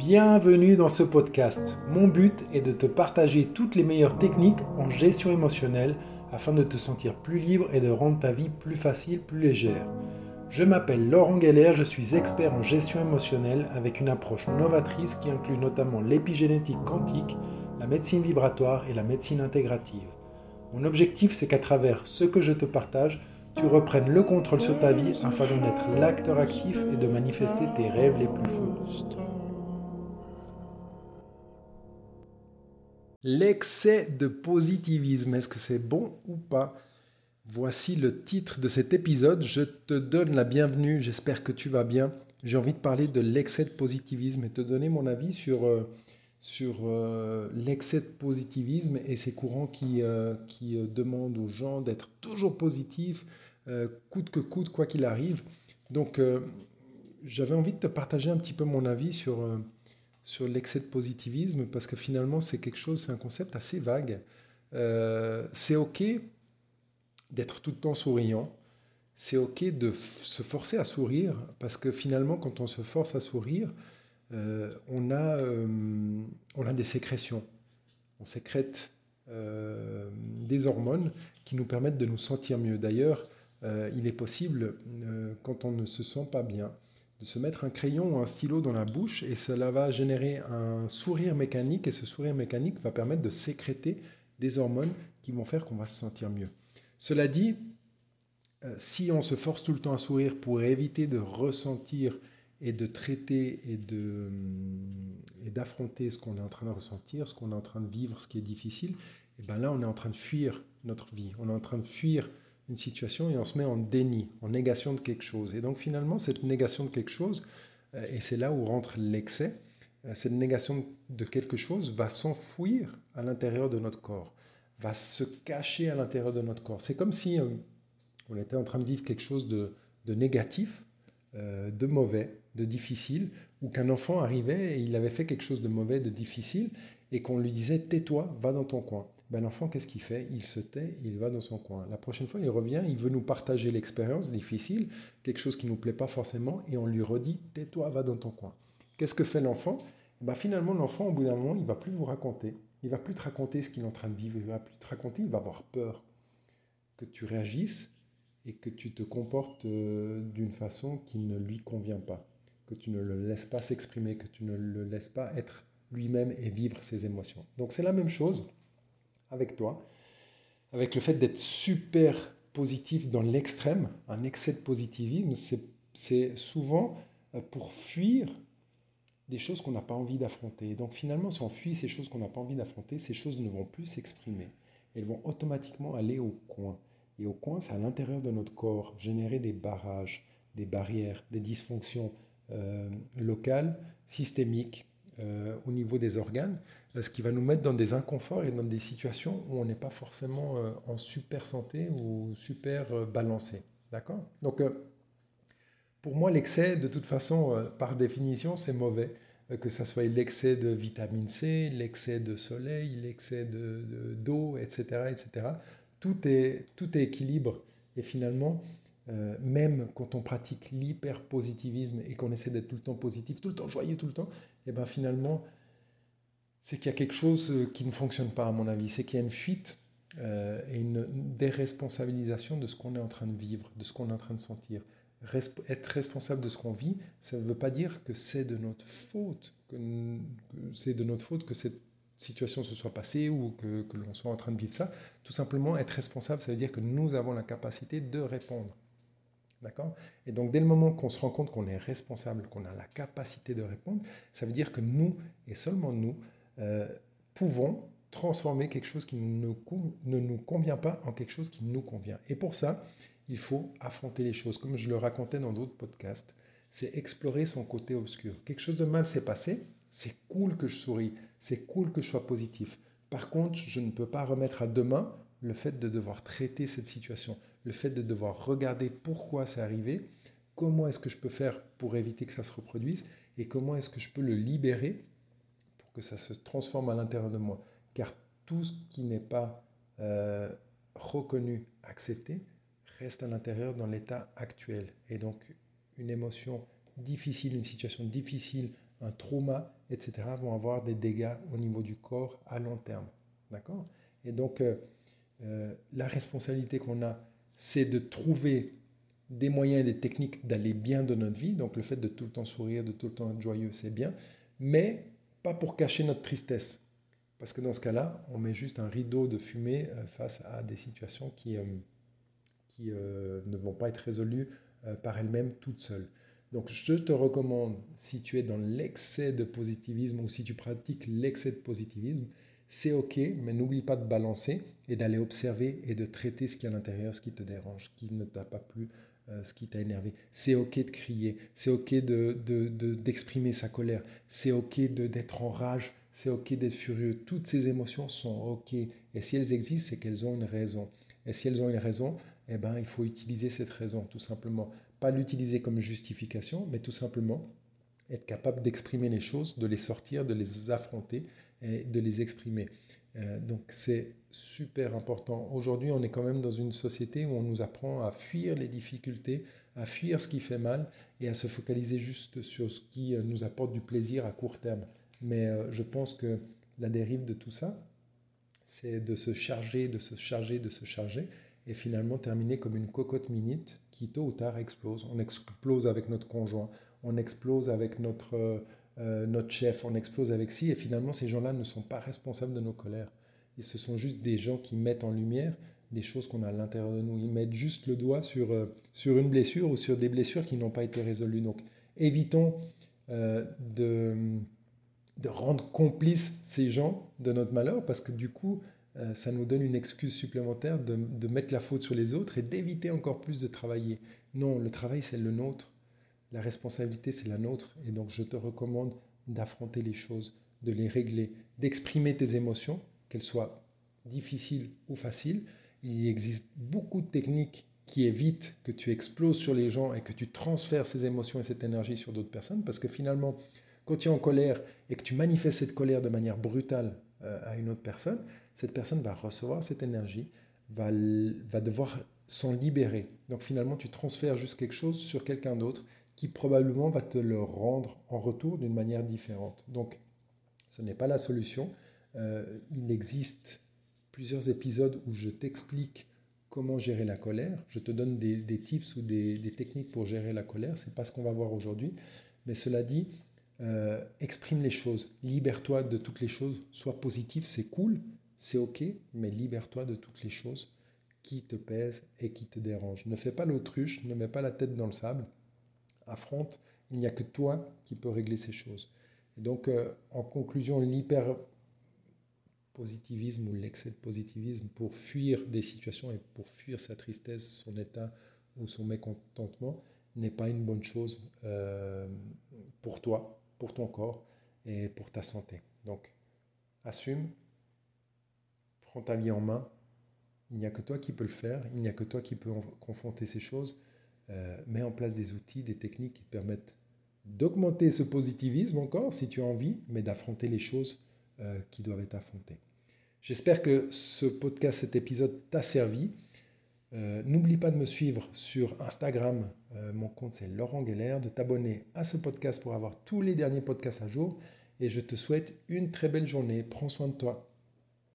Bienvenue dans ce podcast. Mon but est de te partager toutes les meilleures techniques en gestion émotionnelle afin de te sentir plus libre et de rendre ta vie plus facile, plus légère. Je m'appelle Laurent Geller, je suis expert en gestion émotionnelle avec une approche novatrice qui inclut notamment l'épigénétique quantique, la médecine vibratoire et la médecine intégrative. Mon objectif, c'est qu'à travers ce que je te partage, tu reprennes le contrôle sur ta vie afin d'en être l'acteur actif et de manifester tes rêves les plus fous. L'excès de positivisme, est-ce que c'est bon ou pas? Voici le titre de cet épisode. Je te donne la bienvenue, j'espère que tu vas bien. J'ai envie de parler de l'excès de positivisme et te donner mon avis sur, euh, sur euh, l'excès de positivisme et ces courants qui, euh, qui demandent aux gens d'être toujours positifs, coûte que coûte, quoi qu'il arrive. Donc, j'avais envie de te partager un petit peu mon avis sur sur l'excès de positivisme parce que finalement c'est quelque chose, c'est un concept assez vague. Euh, c'est ok d'être tout le temps souriant, c'est ok de se forcer à sourire parce que finalement quand on se force à sourire, euh, on, a, euh, on a des sécrétions, on sécrète des hormones qui nous permettent de nous sentir mieux. D'ailleurs, il est possible quand on ne se sent pas bien de se mettre un crayon ou un stylo dans la bouche et cela va générer un sourire mécanique et ce sourire mécanique va permettre de sécréter des hormones qui vont faire qu'on va se sentir mieux. Cela dit, euh, si on se force tout le temps à sourire pour éviter de ressentir et de traiter et de et d'affronter ce qu'on est en train de ressentir, ce qu'on est en train de vivre, ce qui est difficile, et eh ben là on est en train de fuir notre vie, on est en train de fuir une situation et on se met en déni, en négation de quelque chose. Et donc finalement, cette négation de quelque chose, euh, et c'est là où rentre l'excès, euh, cette négation de quelque chose va s'enfouir à l'intérieur de notre corps, va se cacher à l'intérieur de notre corps. C'est comme si euh, on était en train de vivre quelque chose de, négatif, de mauvais, de difficile, ou qu'un enfant arrivait et il avait fait quelque chose de mauvais, de difficile, et qu'on lui disait tais-toi, va dans ton coin ben l'enfant, qu'est-ce qu'il fait? Il se tait, il va dans son coin. La prochaine fois, il revient, il veut nous partager l'expérience difficile, quelque chose qui ne nous plaît pas forcément, et on lui redit, tais-toi, va dans ton coin. Qu'est-ce que fait l'enfant? Ben Finalement, l'enfant, au bout d'un moment, il va plus vous raconter. Il va plus te raconter ce qu'il est en train de vivre, il va plus te raconter, il va avoir peur que tu réagisses et que tu te comportes euh, d'une façon qui ne lui convient pas, que tu ne le laisses pas s'exprimer, que tu ne le laisses pas être lui-même et vivre ses émotions. Donc c'est la même chose avec toi, avec le fait d'être super positif dans l'extrême, un excès de positivisme, c'est souvent euh, pour fuir des choses qu'on n'a pas envie d'affronter. Donc finalement, si on fuit ces choses qu'on n'a pas envie d'affronter, ces choses ne vont plus s'exprimer. Elles vont automatiquement aller au coin. Et au coin, c'est à l'intérieur de notre corps, générer des barrages, des barrières, des dysfonctions euh, locales, systémiques, euh, au niveau des organes, euh, ce qui va nous mettre dans des inconforts et dans des situations où on n'est pas forcément euh, en super santé ou super balancé. D'accord? Donc, pour moi, l'excès, de toute façon, par définition, c'est mauvais. Que ce soit l'excès de vitamine C, l'excès de soleil, l'excès d'eau, de, etc., etc. Tout est, tout est équilibre. Et finalement, même quand on pratique l'hyper-positivisme et qu'on essaie d'être tout le temps positif, tout le temps joyeux, tout le temps, et ben finalement, c'est qu'il y a quelque chose euh, qui ne fonctionne pas, à mon avis. C'est qu'il y a une fuite euh, et une déresponsabilisation de ce qu'on est en train de vivre, de ce qu'on est en train de sentir. être responsable de ce qu'on vit, ça ne veut pas dire que c'est de notre faute, que, c'est de notre faute que cette situation se soit passée ou que l'on soit en train de vivre ça. Tout simplement, être responsable, ça veut dire que nous avons la capacité de répondre. D'accord? Et donc, dès le moment qu'on se rend compte qu'on est responsable, qu'on a la capacité de répondre, ça veut dire que nous, et seulement nous, euh, pouvons transformer quelque chose qui ne, ne nous convient pas en quelque chose qui nous convient. Et pour ça, il faut affronter les choses. Comme je le racontais dans d'autres podcasts, c'est explorer son côté obscur. Quelque chose de mal s'est passé, c'est cool que je souris, c'est cool que je sois positif. Par contre, je ne peux pas remettre à demain le fait de devoir traiter cette situation le fait de devoir regarder pourquoi c'est arrivé, comment est-ce que je peux faire pour éviter que ça se reproduise et comment est-ce que je peux le libérer pour que ça se transforme à l'intérieur de moi. Car tout ce qui n'est pas euh, reconnu, accepté, reste à l'intérieur dans l'état actuel. Et donc une émotion difficile, une situation difficile, un trauma, etc., vont avoir des dégâts au niveau du corps à long terme. D'accord? Et donc, euh, euh, la responsabilité qu'on a, c'est de trouver des moyens et des techniques d'aller bien dans notre vie. Donc, le fait de tout le temps sourire, de tout le temps être joyeux, c'est bien. Mais pas pour cacher notre tristesse. Parce que dans ce cas-là, on met juste un rideau de fumée euh, face à des situations qui, qui ne vont pas être résolues par elles-mêmes toutes seules. Donc je te recommande, si tu es dans l'excès de positivisme ou si tu pratiques l'excès de positivisme, c'est ok, mais n'oublie pas de balancer et d'aller observer et de traiter ce qui est à l'intérieur, ce qui te dérange, ce qui ne t'a pas plu, euh, ce qui t'a énervé. C'est ok de crier, c'est ok d'exprimer de, sa colère, c'est ok d'être en rage, c'est ok d'être furieux. Toutes ces émotions sont ok. Et si elles existent, c'est qu'elles ont une raison. Et si elles ont une raison, eh ben, il faut utiliser cette raison, tout simplement. Pas l'utiliser comme justification, mais tout simplement être capable d'exprimer les choses, de les sortir, de les affronter et de les exprimer. Euh, donc c'est super important. Aujourd'hui, on est quand même dans une société où on nous apprend à fuir les difficultés, à fuir ce qui fait mal et à se focaliser juste sur ce qui euh, nous apporte du plaisir à court terme. Mais euh, je pense que la dérive de tout ça, c'est de se charger, de se charger, de se charger et finalement terminer comme une cocotte minute qui tôt ou tard explose. On explose avec notre conjoint, on explose avec notre euh, notre chef, on explose avec si, et finalement ces gens-là ne sont pas responsables de nos colères. Ils, ce sont juste des gens qui mettent en lumière des choses qu'on a à l'intérieur de nous. Ils mettent juste le doigt sur, euh, sur une blessure ou sur des blessures qui n'ont pas été résolues. Donc évitons euh, de, de rendre complices ces gens de notre malheur, parce que du coup, ça nous donne une excuse supplémentaire de, de mettre la faute sur les autres et d'éviter encore plus de travailler. Non, le travail, c'est le nôtre. La responsabilité, c'est la nôtre. Et donc, je te recommande d'affronter les choses, de les régler, d'exprimer tes émotions, qu'elles soient difficiles ou faciles. Il existe beaucoup de techniques qui évitent que tu exploses sur les gens et que tu transfères ces émotions et cette énergie sur d'autres personnes. Parce que finalement, quand tu es en colère et que tu manifestes cette colère de manière brutale euh, à une autre personne, cette personne va recevoir cette énergie, va, va devoir s'en libérer. Donc finalement, tu transfères juste quelque chose sur quelqu'un d'autre qui probablement va te le rendre en retour d'une manière différente. Donc, ce n'est pas la solution. Euh, il existe plusieurs épisodes où je t'explique comment gérer la colère. Je te donne des, tips ou des, techniques pour gérer la colère. Ce n'est pas ce qu'on va voir aujourd'hui. Mais cela dit, euh, exprime les choses. Libère-toi de toutes les choses. Sois positif, c'est cool, c'est ok, mais libère-toi de toutes les choses qui te pèsent et qui te dérangent. Ne fais pas l'autruche, ne mets pas la tête dans le sable affronte, il n'y a que toi qui peux régler ces choses. Et donc, euh, en conclusion, l'hyper positivisme ou l'excès de positivisme pour fuir des situations et pour fuir sa tristesse, son état ou son mécontentement n'est pas une bonne chose euh, pour toi, pour ton corps et pour ta santé. Donc, assume, prends ta vie en main. Il n'y a que toi qui peux le faire, il n'y a que toi qui peux confronter ces choses. Euh, mets en place des outils, des techniques qui te permettent d'augmenter ce positivisme encore, si tu as envie, mais d'affronter les choses euh, qui doivent être affrontées. J'espère que ce podcast, cet épisode t'a servi. Euh, n'oublie pas de me suivre sur Instagram. mon compte c'est Laurent Geller, de t'abonner à ce podcast pour avoir tous les derniers podcasts à jour. Et je te souhaite une très belle journée. Prends soin de toi.